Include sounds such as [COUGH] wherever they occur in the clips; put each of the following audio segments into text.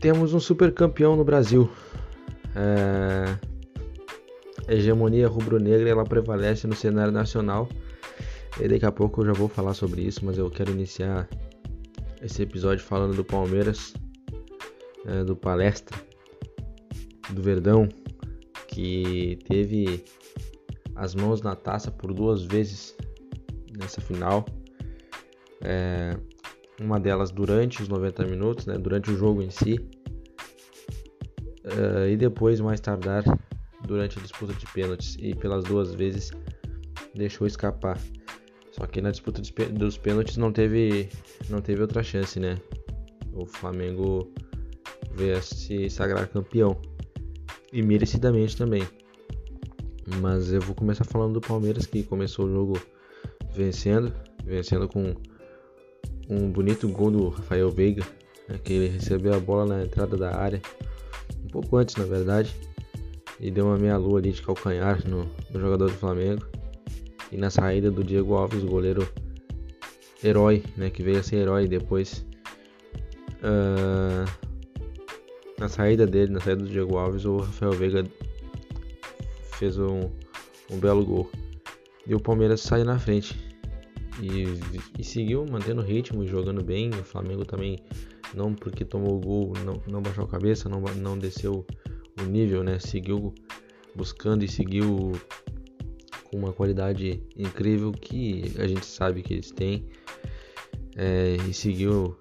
temos um super campeão no Brasil. É... A hegemonia rubro-negra ela prevalece no cenário nacional. E daqui a pouco eu já vou falar sobre isso, mas eu quero iniciar esse episódio falando do Palmeiras, é, do palestra, do Verdão, que teve as mãos na taça por duas vezes nessa final. É, uma delas durante os 90 minutos, né, durante o jogo em si, uh, e depois, mais tardar, durante a disputa de pênaltis, e pelas duas vezes deixou escapar. Só que na disputa dos pênaltis não teve, não teve outra chance, né? O Flamengo veio se sagrar campeão e merecidamente também. Mas eu vou começar falando do Palmeiras que começou o jogo vencendo, vencendo com um bonito gol do Rafael Veiga, né, que ele recebeu a bola na entrada da área, um pouco antes na verdade, e deu uma meia lua ali de calcanhar no, no jogador do Flamengo. E na saída do Diego Alves, goleiro herói, né, que veio a ser herói depois. Uh, na saída dele, na saída do Diego Alves, o Rafael Veiga fez um, um belo gol. E o Palmeiras sai na frente e, e seguiu mantendo o ritmo e jogando bem. O Flamengo também, não porque tomou o gol, não, não baixou a cabeça, não, não desceu o nível, né? Seguiu buscando e seguiu com uma qualidade incrível que a gente sabe que eles têm. É, e seguiu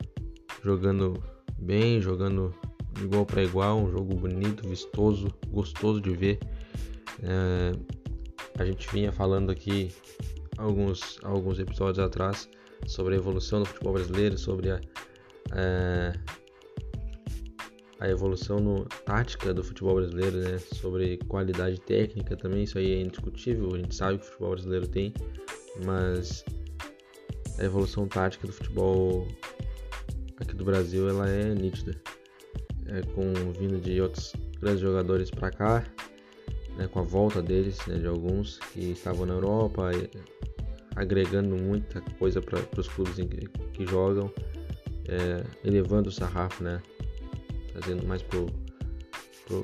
jogando bem, jogando igual para igual, um jogo bonito, vistoso, gostoso de ver. É, a gente vinha falando aqui alguns, alguns episódios atrás sobre a evolução do futebol brasileiro, sobre a, a, evolução no, tática do futebol brasileiro, né? sobre qualidade técnica também, isso aí é indiscutível, a gente sabe que o futebol brasileiro tem, mas a evolução tática do futebol aqui do Brasil ela é nítida, é, com vindo de outros grandes jogadores para cá, né, com a volta deles, né, de alguns que estavam na Europa, agregando muita coisa para os clubes que, que jogam, é, elevando o sarrafo, né? Trazendo mais pro, pro,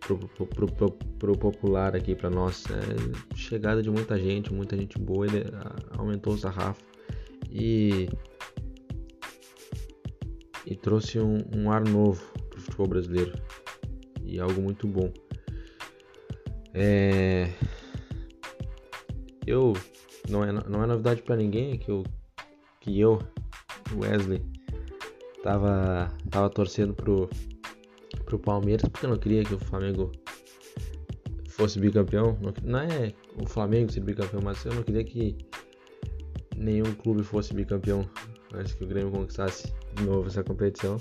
pro, pro, pro, pro popular aqui para nós. É, chegada de muita gente, muita gente boa, ele aumentou o sarrafo e, e trouxe um, um ar novo pro futebol brasileiro e algo muito bom. É, eu não é, não é novidade para ninguém que eu, que eu, Wesley, tava, tava torcendo pro, pro Palmeiras porque eu não queria que o Flamengo fosse bicampeão. Não, não é o Flamengo ser bicampeão, mas eu não queria que nenhum clube fosse bicampeão antes que o Grêmio conquistasse de novo essa competição.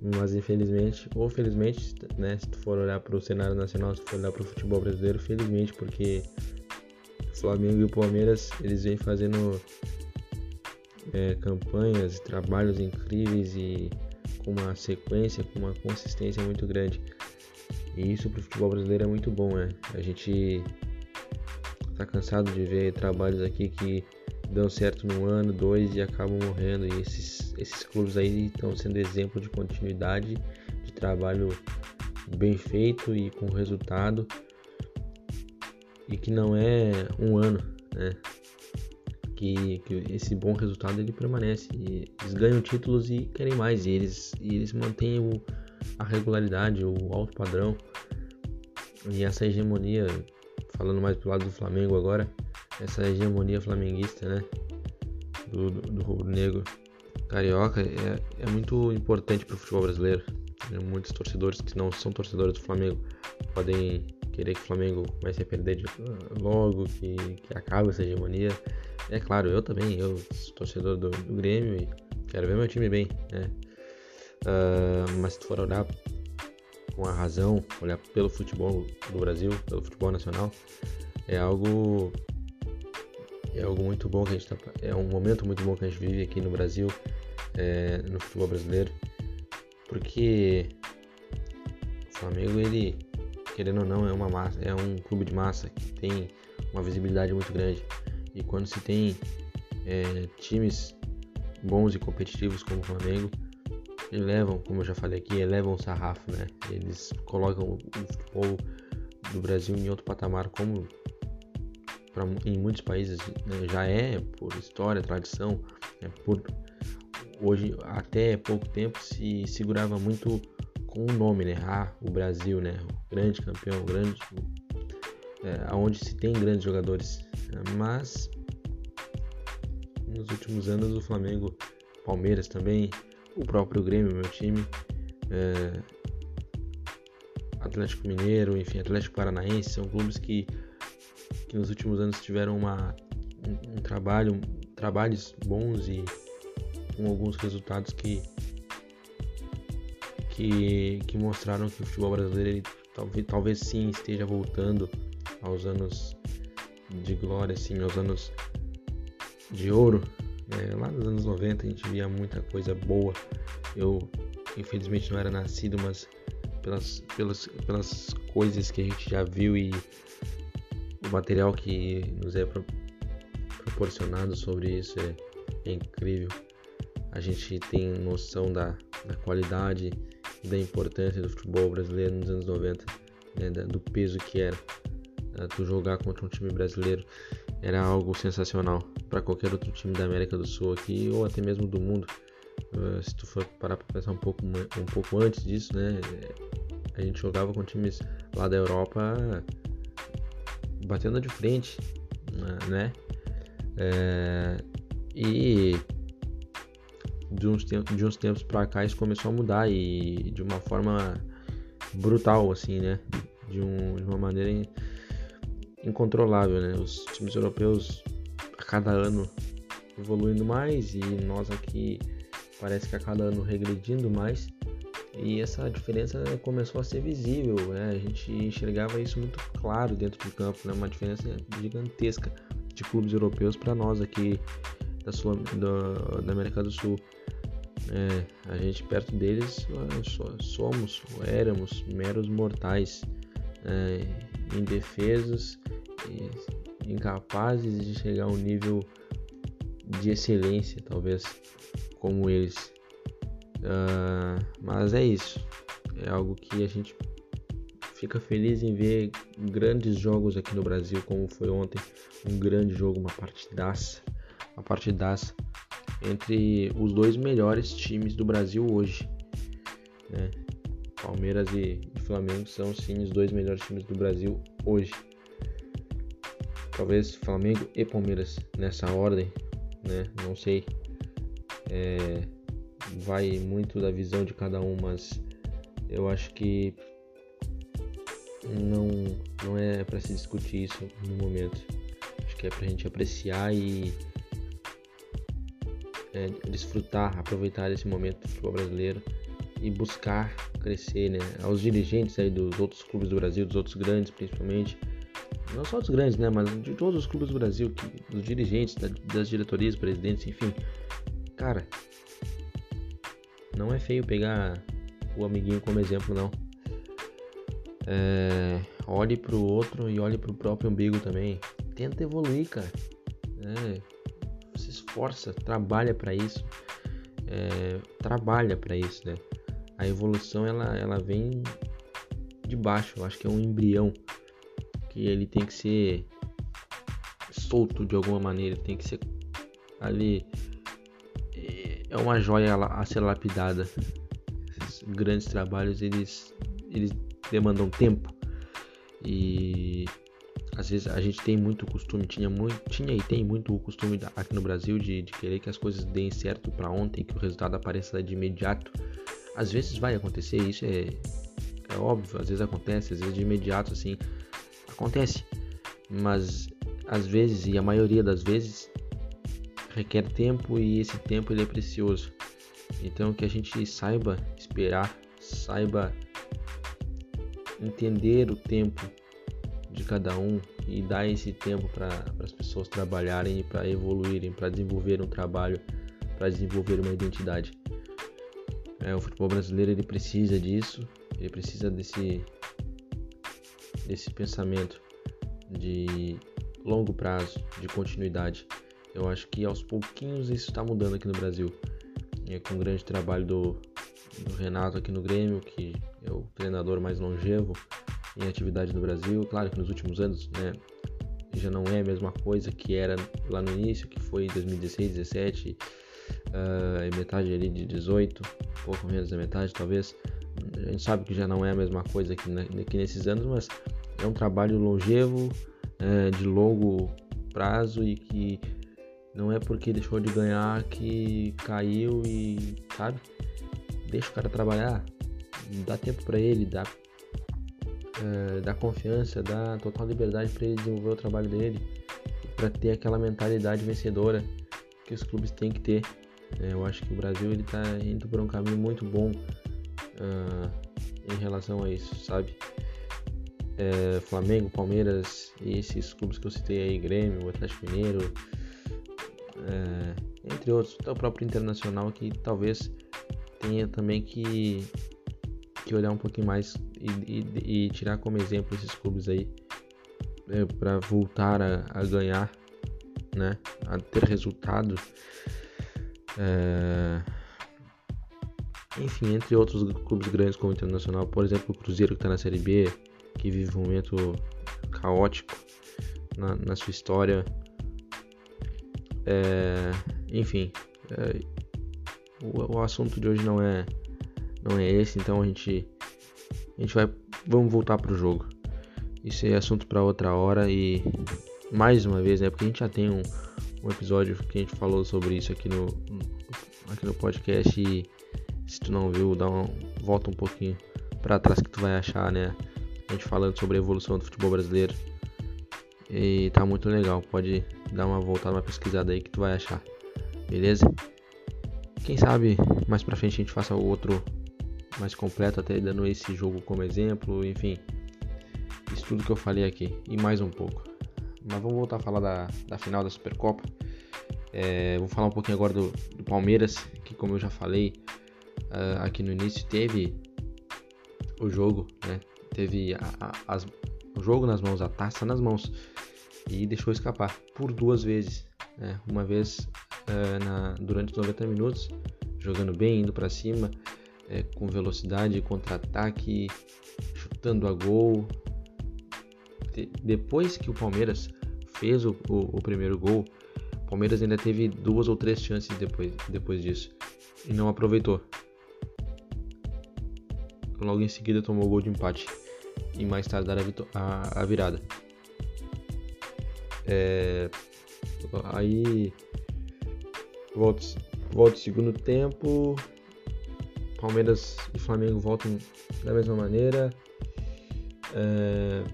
Mas infelizmente, ou felizmente, né, se tu for olhar para o cenário nacional, se tu for olhar para o futebol brasileiro, felizmente, porque Flamengo e o Palmeiras eles vêm fazendo é, campanhas trabalhos incríveis e com uma sequência, com uma consistência muito grande. E isso para o futebol brasileiro é muito bom, né? A gente tá cansado de ver trabalhos aqui que dão certo no ano, dois e acabam morrendo. E esses, esses clubes aí estão sendo exemplo de continuidade, de trabalho bem feito e com resultado e que não é um ano, né? Que, que esse bom resultado ele permanece. E eles ganham títulos e querem mais. E eles, e eles mantêm o, a regularidade, o alto padrão. E essa hegemonia, falando mais pro lado do Flamengo agora, essa hegemonia flamenguista, né? Do, do, do rubro-negro carioca é, é muito importante para o futebol brasileiro. Muitos torcedores que não são torcedores do Flamengo podem querer que o Flamengo comece a perder de, logo, que, que acabe essa hegemonia. É claro, eu também, eu sou torcedor do, do Grêmio e quero ver meu time bem, né? Uh, mas se tu for olhar com a razão, olhar pelo futebol do Brasil, pelo futebol nacional, é algo é algo muito bom que a gente tá, é um momento muito bom que a gente vive aqui no Brasil, é, no futebol brasileiro, porque o Flamengo ele querendo ou não, é uma massa, é um clube de massa que tem uma visibilidade muito grande. E quando se tem é, times bons e competitivos como o Flamengo, elevam, como eu já falei aqui, elevam o sarrafo, né? Eles colocam o futebol do Brasil em outro patamar, como pra, em muitos países né, já é por história, tradição, né, por hoje até pouco tempo se segurava muito com o nome, né? Ah, o Brasil, né? O grande campeão, o grande, é, onde se tem grandes jogadores, mas nos últimos anos o Flamengo, Palmeiras também, o próprio Grêmio, meu time, é, Atlético Mineiro, enfim, Atlético Paranaense, são clubes que, que nos últimos anos tiveram uma, um, um trabalho, trabalhos bons e com alguns resultados que, que, que mostraram que o futebol brasileiro talvez, talvez sim esteja voltando aos anos de glória, assim, aos anos de ouro. É, lá nos anos 90 a gente via muita coisa boa. Eu infelizmente não era nascido, mas pelas, pelas, pelas coisas que a gente já viu e o material que nos é proporcionado sobre isso é, é incrível. A gente tem noção da, da qualidade da importância do futebol brasileiro nos anos 90, né, do peso que era. Uh, tu jogar contra um time brasileiro era algo sensacional para qualquer outro time da América do Sul aqui ou até mesmo do mundo. Uh, se tu for parar para pensar um pouco, um pouco antes disso, né? A gente jogava com times lá da Europa batendo de frente, né? É, e de uns, tempos, de uns tempos pra cá isso começou a mudar e de uma forma brutal, assim, né? De, um, de uma maneira incontrolável, né? Os times europeus a cada ano evoluindo mais e nós aqui parece que a cada ano regredindo mais e essa diferença começou a ser visível, né? A gente enxergava isso muito claro dentro do campo, né? Uma diferença gigantesca de clubes europeus para nós aqui da, Sul, da, da América do Sul. É, a gente perto deles somos, éramos meros mortais, é, indefesos e incapazes de chegar a um nível de excelência, talvez, como eles. Uh, mas é isso, é algo que a gente fica feliz em ver grandes jogos aqui no Brasil, como foi ontem, um grande jogo, uma partidaça, uma partidaça entre os dois melhores times do Brasil hoje. Né? Palmeiras e, Flamengo são sim os dois melhores times do Brasil hoje. Talvez Flamengo e Palmeiras nessa ordem, né? Não sei. É, vai muito da visão de cada um, mas eu acho que não, não é para se discutir isso no momento. Acho que é pra gente apreciar e é, desfrutar, aproveitar esse momento do futebol brasileiro e buscar crescer, né? Aos dirigentes aí dos outros clubes do Brasil, dos outros grandes principalmente, não só dos grandes, né? Mas de todos os clubes do Brasil, que, dos dirigentes, da, das diretorias, presidentes, enfim. Cara, não é feio pegar o amiguinho como exemplo, não. É, olhe pro outro e olhe pro próprio umbigo também. Tenta evoluir, cara. É, se esforça, trabalha para isso, é, trabalha para isso, né? A evolução ela, ela vem de baixo, eu acho que é um embrião que ele tem que ser solto de alguma maneira, tem que ser ali é uma joia a ser lapidada. Esses grandes trabalhos eles eles demandam tempo e às vezes a gente tem muito costume, tinha muito, tinha e tem muito o costume aqui no Brasil de, de querer que as coisas deem certo para ontem, que o resultado apareça de imediato. Às vezes vai acontecer, isso é, é óbvio, às vezes acontece, às vezes de imediato assim, acontece. Mas às vezes e a maioria das vezes requer tempo e esse tempo ele é precioso. Então que a gente saiba esperar, saiba entender o tempo de cada um e dar esse tempo para as pessoas trabalharem para evoluírem, para desenvolver um trabalho, para desenvolver uma identidade. É, o futebol brasileiro ele precisa disso, ele precisa desse desse pensamento de longo prazo, de continuidade. Eu acho que aos pouquinhos isso está mudando aqui no Brasil, é, com o grande trabalho do, do Renato aqui no Grêmio, que é o treinador mais longevo em atividade no Brasil. Claro que nos últimos anos, né, já não é a mesma coisa que era lá no início, que foi em 2016, 17, uh, metade ali de 18, pouco menos da metade talvez. A gente sabe que já não é a mesma coisa que, que nesses anos, mas é um trabalho longevo, uh, de longo prazo e que não é porque deixou de ganhar que caiu e, sabe? Deixa o cara trabalhar, dá tempo para ele, dá, uh, dá confiança, dá total liberdade para ele desenvolver o trabalho dele, para ter aquela mentalidade vencedora que os clubes têm que ter. É, eu acho que o Brasil ele tá indo por um caminho muito bom uh, em relação a isso, sabe? É, Flamengo, Palmeiras e esses clubes que eu citei aí, Grêmio, Atlético Mineiro, é, entre outros, até o próprio Internacional que talvez tenha também que, que olhar um pouquinho mais e, e, e tirar como exemplo esses clubes aí é, para voltar a, a ganhar, né, a ter resultados é... Enfim, entre outros clubes grandes como o Internacional, por exemplo, o Cruzeiro que está na Série B, que vive um momento caótico na, na sua história. É... Enfim, é... o, o assunto de hoje não é não é esse, então a gente a gente vai vamos voltar para o jogo. Isso é assunto para outra hora e mais uma vez, né? Porque a gente já tem um, um episódio que a gente falou sobre isso aqui no, aqui no podcast e se tu não viu, dá uma volta um pouquinho para trás que tu vai achar, né? A gente falando sobre a evolução do futebol brasileiro. E tá muito legal, pode dar uma voltada, uma pesquisada aí que tu vai achar. Beleza? Quem sabe mais pra frente a gente faça outro mais completo, até dando esse jogo como exemplo, enfim. Isso tudo que eu falei aqui e mais um pouco. Mas vamos voltar a falar da, da final da Supercopa. É, vou falar um pouquinho agora do, do Palmeiras, que como eu já falei uh, aqui no início, teve o jogo, né? Teve a, a, as, o jogo nas mãos, a taça nas mãos e deixou escapar por duas vezes. Né? Uma vez uh, na, durante os 90 minutos, jogando bem, indo para cima, é, com velocidade, contra-ataque, chutando a gol. Depois que o Palmeiras fez o, o, o primeiro gol, o Palmeiras ainda teve duas ou três chances depois, depois disso e não aproveitou. Logo em seguida tomou o gol de empate e mais tarde a, a, a virada. É, aí volta, volta o segundo tempo. Palmeiras e Flamengo voltam da mesma maneira. É,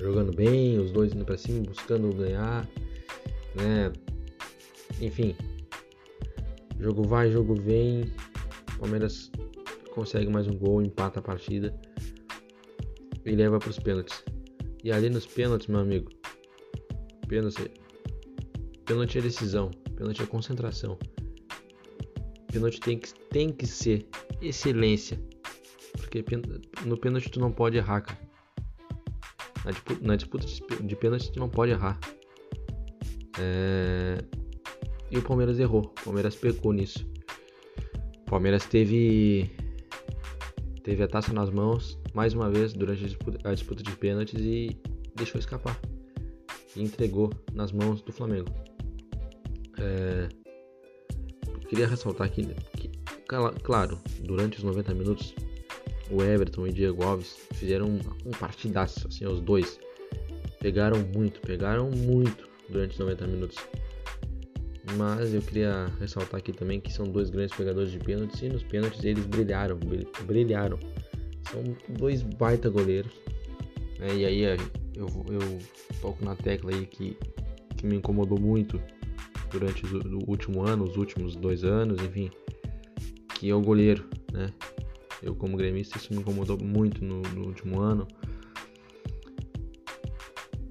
jogando bem, os dois indo para cima, buscando ganhar, né? Enfim, jogo vai, jogo vem. Palmeiras consegue mais um gol, empata a partida e leva para os pênaltis. E ali nos pênaltis, meu amigo, pênalti, pênalti é decisão, pênalti é concentração. Pênalti tem que, tem que ser excelência, porque no pênalti tu não pode errar, cara. Na disputa, na disputa de pênalti tu não pode errar. É... E o Palmeiras errou. O Palmeiras pecou nisso. O Palmeiras teve teve a taça nas mãos mais uma vez durante a disputa, a disputa de pênaltis e deixou escapar. E entregou nas mãos do Flamengo. É... Queria ressaltar aqui que, claro, durante os 90 minutos o Everton e o Diego Alves fizeram um, um partidaço, assim, os dois. Pegaram muito, pegaram muito durante os 90 minutos. Mas eu queria ressaltar aqui também que são dois grandes pegadores de pênaltis e nos pênaltis eles brilharam, brilharam. São dois baita goleiros. Né? E aí eu, eu toco na tecla aí que, que me incomodou muito durante o, último ano, os últimos dois anos, enfim, que é o goleiro, né? Eu, como gremista, isso me incomodou muito no, no último ano.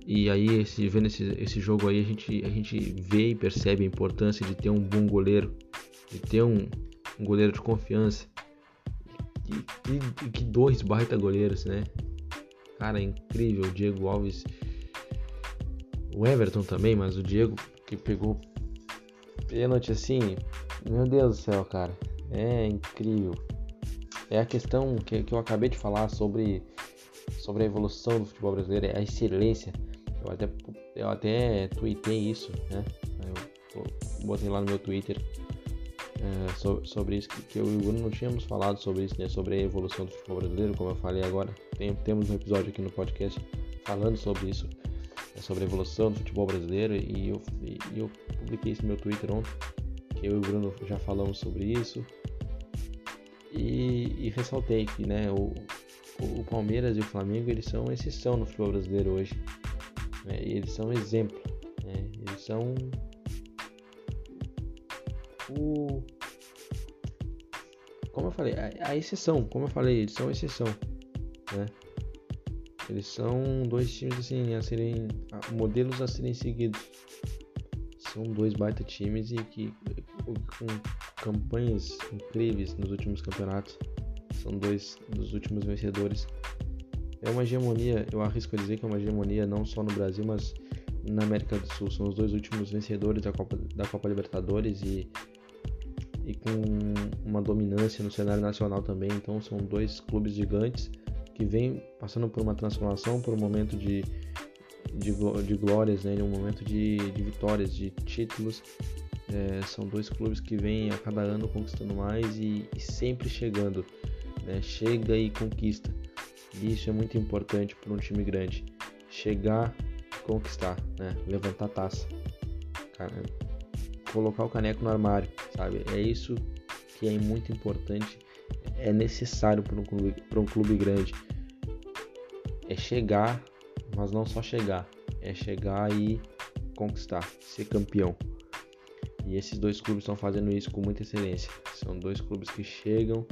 E aí, esse, vendo esse, esse jogo aí, a gente, a gente vê e percebe a importância de ter um bom goleiro, de ter um, um goleiro de confiança. E, e, que dois baita goleiros, né? Cara, incrível. O Diego Alves, o Everton também, mas o Diego que pegou pênalti assim, Meu Deus do céu, cara. É incrível. É a questão que, que eu acabei de falar sobre, sobre a evolução do futebol brasileiro, é a excelência. Eu até, eu até tuitei isso, né? Eu, botei lá no meu Twitter é, sobre, sobre, isso, que, eu e o Bruno não tínhamos falado sobre isso, né? Sobre a evolução do futebol brasileiro, como eu falei agora. Tem, temos um episódio aqui no podcast falando sobre isso? Sobre a evolução do futebol brasileiro, e eu, e eu publiquei isso no meu Twitter ontem, que eu e o Bruno já falamos sobre isso. E, e ressaltei que né, o, o Palmeiras e o Flamengo eles são exceção no futebol brasileiro hoje. Né? eles são exemplo. Né? Eles são o. Como eu falei, a, a, exceção, como eu falei, eles são exceção. Né? Eles são dois times assim, a serem. modelos a serem seguidos. São dois baita times e que com campanhas incríveis nos últimos campeonatos. São dois dos últimos vencedores. É uma hegemonia, eu arrisco dizer que é uma hegemonia não só no Brasil, mas na América do Sul. São os dois últimos vencedores da Copa, da Copa Libertadores e, e com uma dominância no cenário nacional também. Então são dois clubes gigantes que vêm passando por uma transformação, por um momento de, de, de glórias, né? um momento de, de vitórias, de títulos é, são dois clubes que vêm a cada ano conquistando mais e, e sempre chegando. Né? Chega e conquista. Isso é muito importante para um time grande. Chegar conquistar, né? levantar a taça. Cara, colocar o caneco no armário, sabe? É isso que é muito importante, é necessário para um clube, para um clube grande. É chegar, mas não só chegar, é chegar e conquistar, ser campeão. E esses dois clubes estão fazendo isso com muita excelência. São dois clubes que chegam,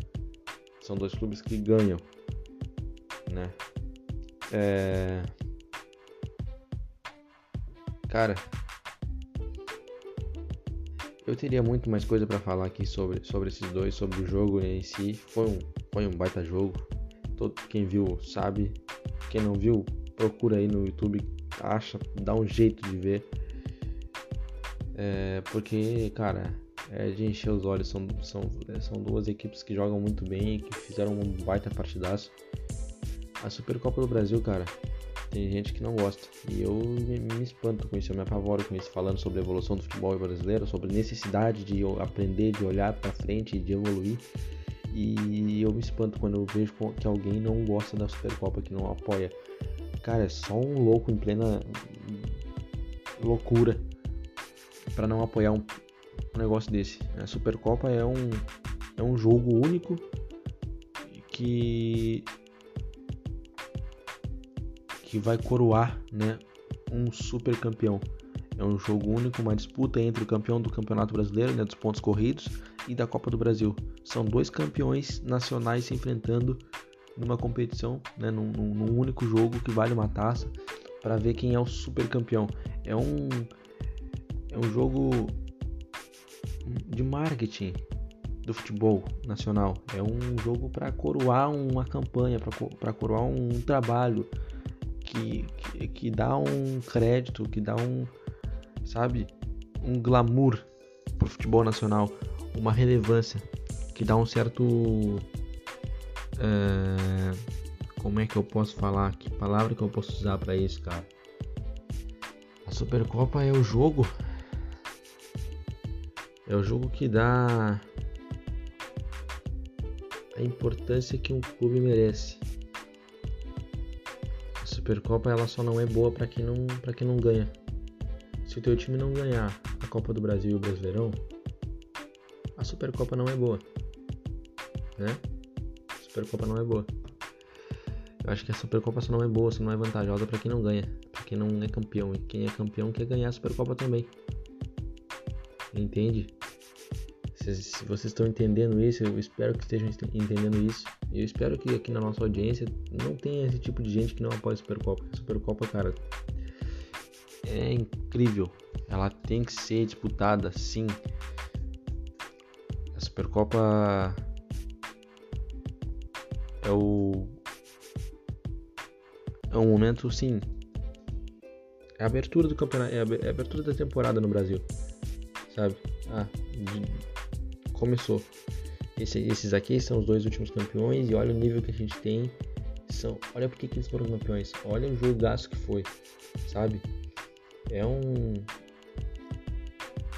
são dois clubes que ganham, né? É... Cara, eu teria muito mais coisa para falar aqui sobre, sobre esses dois, sobre o jogo em si. Foi um, foi um baita jogo. Todo quem viu sabe. Quem não viu, procura aí no YouTube, acha, dá um jeito de ver. É, porque, cara, é de encher os olhos. São, são, são duas equipes que jogam muito bem e que fizeram um baita partidaço. A Supercopa do Brasil, cara, tem gente que não gosta. E eu me, me espanto com isso, eu me apavoro com isso, falando sobre a evolução do futebol brasileiro, sobre necessidade de aprender, de olhar para frente, de evoluir. E eu me espanto quando eu vejo que alguém não gosta da Supercopa, que não apoia. Cara, é só um louco em plena loucura para não apoiar um, um, negócio desse. A Supercopa é um, é um jogo único que que vai coroar, né, um super campeão. É um jogo único, uma disputa entre o campeão do Campeonato Brasileiro, né, dos pontos corridos, e da Copa do Brasil. São dois campeões nacionais se enfrentando numa competição, né, num, num único jogo que vale uma taça, para ver quem é o super campeão. É um é um jogo de marketing do futebol nacional. É um jogo para coroar uma campanha, para coroar um trabalho que, que, que, dá um crédito, que dá um, sabe, um glamour pro futebol nacional, uma relevância, que dá um certo. É, como é que eu posso falar? Que palavra que eu posso usar para isso, cara? A Supercopa é o jogo é o jogo que dá a importância que um clube merece. Supercopa ela só não é boa para quem não para quem não ganha. Se o teu time não ganhar a Copa do Brasil e o Brasileirão, a Supercopa não é boa, né? A Supercopa não é boa. Eu acho que a Supercopa só não é boa, só não é vantajosa para quem não ganha, para quem não é campeão. E quem é campeão quer ganhar a Supercopa também. Entende? Se, vocês estão entendendo isso, eu espero que estejam entendendo isso. Eu espero que aqui na nossa audiência não tenha esse tipo de gente que não apoia a Supercopa. A Supercopa, cara, é incrível. Ela tem que ser disputada, sim. A Supercopa é o é um momento, sim. É a abertura do campeonato, é a abertura da temporada no Brasil sabe? Ah, começou. Esse, esses aqui são os dois últimos campeões e olha o nível que a gente tem. São, olha porque que eles foram campeões. Olha o jogaço que foi, sabe? É um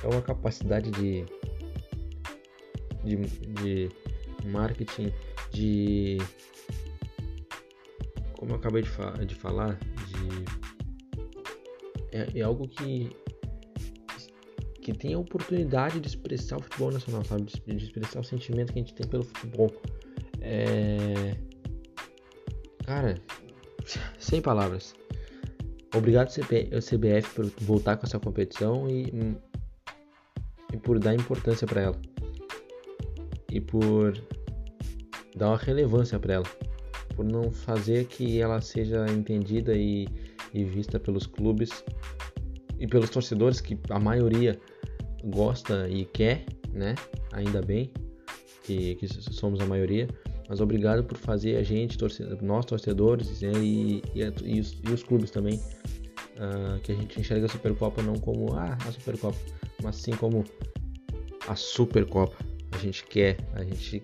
é uma capacidade de de, de marketing, de como eu acabei de, fa de falar, de é, é algo que que tem a oportunidade de expressar o futebol nacional, sabe? De, expressar o sentimento que a gente tem pelo futebol. É... Cara, [LAUGHS] sem palavras. Obrigado CBF por voltar com essa competição e, e por dar importância para ela. E por dar uma relevância para ela. Por não fazer que ela seja entendida e, e vista pelos clubes e pelos torcedores, que a maioria gosta e quer, né? Ainda bem que, que somos a maioria. Mas obrigado por fazer a gente, torcedor, nós torcedores né? e, e, e, os, e, os, clubes também, uh, que a gente enxerga a Supercopa não como ah, a Supercopa, mas sim como a Supercopa. A gente quer, a gente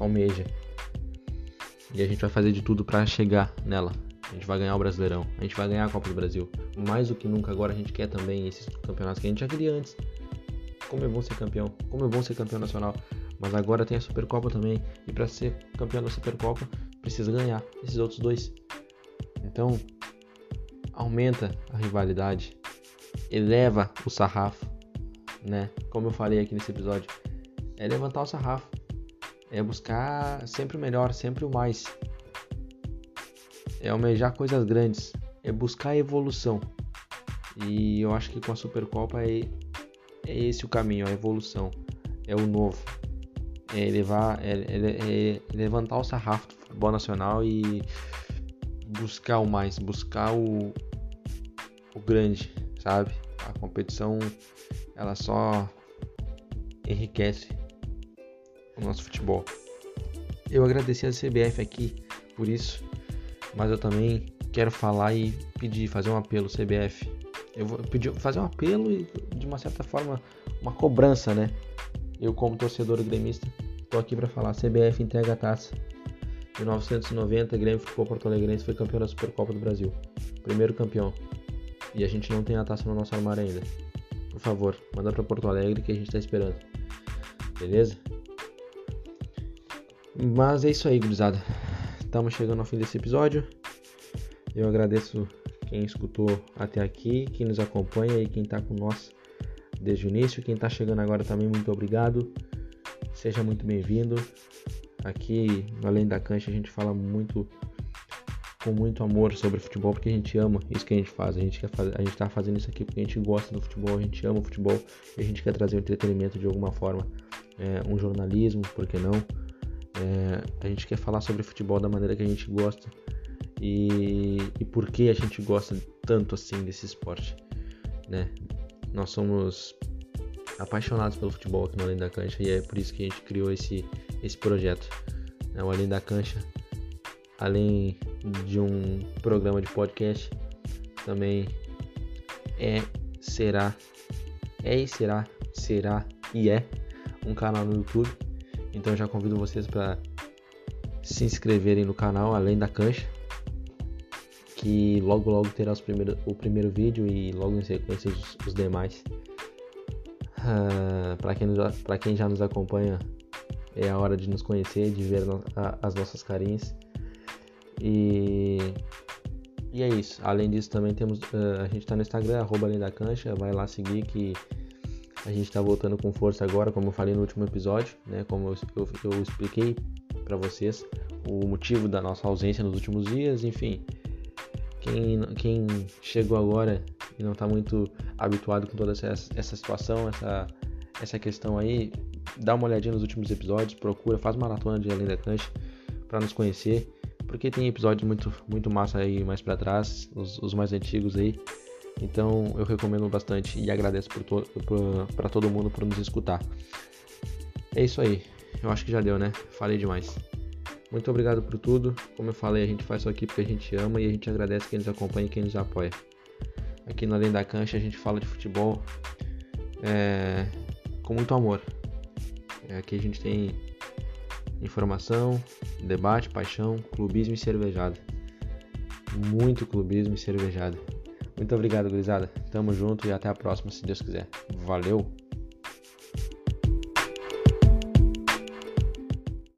almeja. E a gente vai fazer de tudo para chegar nela. A gente vai ganhar o Brasileirão, a gente vai ganhar a Copa do Brasil. Mais do que nunca agora a gente quer também esses campeonatos que a gente já queria antes. Como é bom ser campeão, como é bom ser campeão nacional. Mas agora tem a Supercopa também. E para ser campeão da Supercopa, precisa ganhar esses outros dois. Então, aumenta a rivalidade, eleva o sarrafo, né? Como eu falei aqui nesse episódio, é levantar o sarrafo, é buscar sempre o melhor, sempre o mais é almejar coisas grandes, é buscar evolução. E eu acho que com a Supercopa é, é esse o caminho, a evolução, é o novo. É, levar, é, é, é levantar o sarrafo do futebol nacional e buscar o mais, buscar o, o grande, sabe? A competição ela só enriquece o nosso futebol. Eu agradeci a CBF aqui por isso mas eu também quero falar e pedir, fazer um apelo CBF. Eu vou pedir, fazer um apelo e de uma certa forma uma cobrança, né? Eu como torcedor gremista tô aqui para falar, CBF entrega a taça. Em 1990, Grêmio Futebol Porto Alegrense foi campeão da Supercopa do Brasil. Primeiro campeão. E a gente não tem a taça no nosso armário ainda. Por favor, manda para Porto Alegre que a gente tá esperando. Beleza? Mas é isso aí, gurizada. Estamos chegando ao fim desse episódio. Eu agradeço quem escutou até aqui, quem nos acompanha e quem está com nós desde o início. Quem está chegando agora também, muito obrigado. Seja muito bem-vindo. Aqui, além da cancha, a gente fala muito com muito amor sobre futebol porque a gente ama isso que a gente faz. A gente quer fazer, a gente tá fazendo isso aqui porque a gente gosta do futebol, a gente ama o futebol e a gente quer trazer o entretenimento de alguma forma, é, um jornalismo, por que não? É, a gente quer falar sobre futebol da maneira que a gente gosta e, e por que a gente gosta tanto assim desse esporte, né? Nós somos apaixonados pelo futebol aqui no Além da Cancha e é por isso que a gente criou esse, esse projeto. Né? O Além da Cancha, além de um programa de podcast, também é, será, é e será, será e é um canal no YouTube então já convido vocês para se inscreverem no canal Além da Cancha, que logo logo terá o primeiro vídeo e logo em sequência os, os demais. Uh, para quem, quem já nos acompanha, é a hora de nos conhecer, de ver no, a, as nossas carinhas. E, e é isso. Além disso, também temos. Uh, a gente está no Instagram, arroba Além da Cancha. Vai lá seguir que a gente está voltando com força agora, como eu falei no último episódio, né? Como eu, eu, eu expliquei para vocês o motivo da nossa ausência nos últimos dias, enfim. Quem, quem chegou agora e não está muito habituado com toda essa, essa situação, essa, essa questão aí, dá uma olhadinha nos últimos episódios, procura, faz maratona de Além da Cancha para nos conhecer, porque tem episódios muito, muito massa aí mais para trás, os, os mais antigos aí, então eu recomendo bastante e agradeço para todo mundo por nos escutar. É isso aí. Eu acho que já deu, né? Falei demais. Muito obrigado por tudo. Como eu falei, a gente faz isso aqui porque a gente ama e a gente agradece quem nos acompanha e quem nos apoia. Aqui no Além da Cancha a gente fala de futebol é, com muito amor. Aqui a gente tem informação, debate, paixão, clubismo e cervejada. Muito clubismo e cervejada. Muito obrigado, gurizada. Tamo junto e até a próxima, se Deus quiser. Valeu!